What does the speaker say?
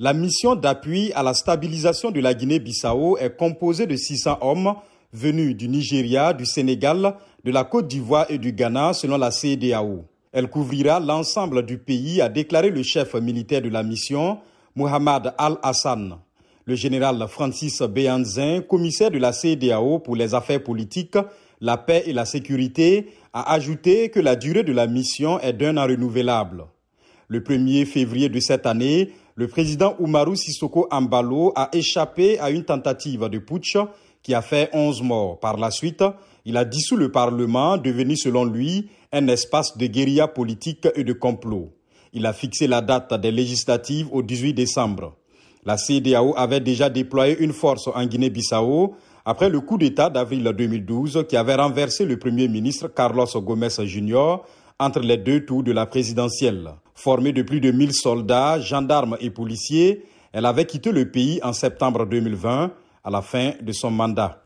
La mission d'appui à la stabilisation de la Guinée-Bissau est composée de 600 hommes venus du Nigeria, du Sénégal, de la Côte d'Ivoire et du Ghana selon la CEDAO. Elle couvrira l'ensemble du pays, a déclaré le chef militaire de la mission, Mohamed Al-Hassan. Le général Francis Béanzin, commissaire de la CEDAO pour les affaires politiques, la paix et la sécurité, a ajouté que la durée de la mission est d'un an renouvelable. Le 1er février de cette année, le président Oumarou Sissoko Ambalo a échappé à une tentative de putsch qui a fait 11 morts. Par la suite, il a dissous le Parlement, devenu selon lui un espace de guérilla politique et de complot. Il a fixé la date des législatives au 18 décembre. La CDAO avait déjà déployé une force en Guinée-Bissau après le coup d'État d'avril 2012 qui avait renversé le Premier ministre Carlos Gomez Jr entre les deux tours de la présidentielle. Formée de plus de 1000 soldats, gendarmes et policiers, elle avait quitté le pays en septembre 2020 à la fin de son mandat.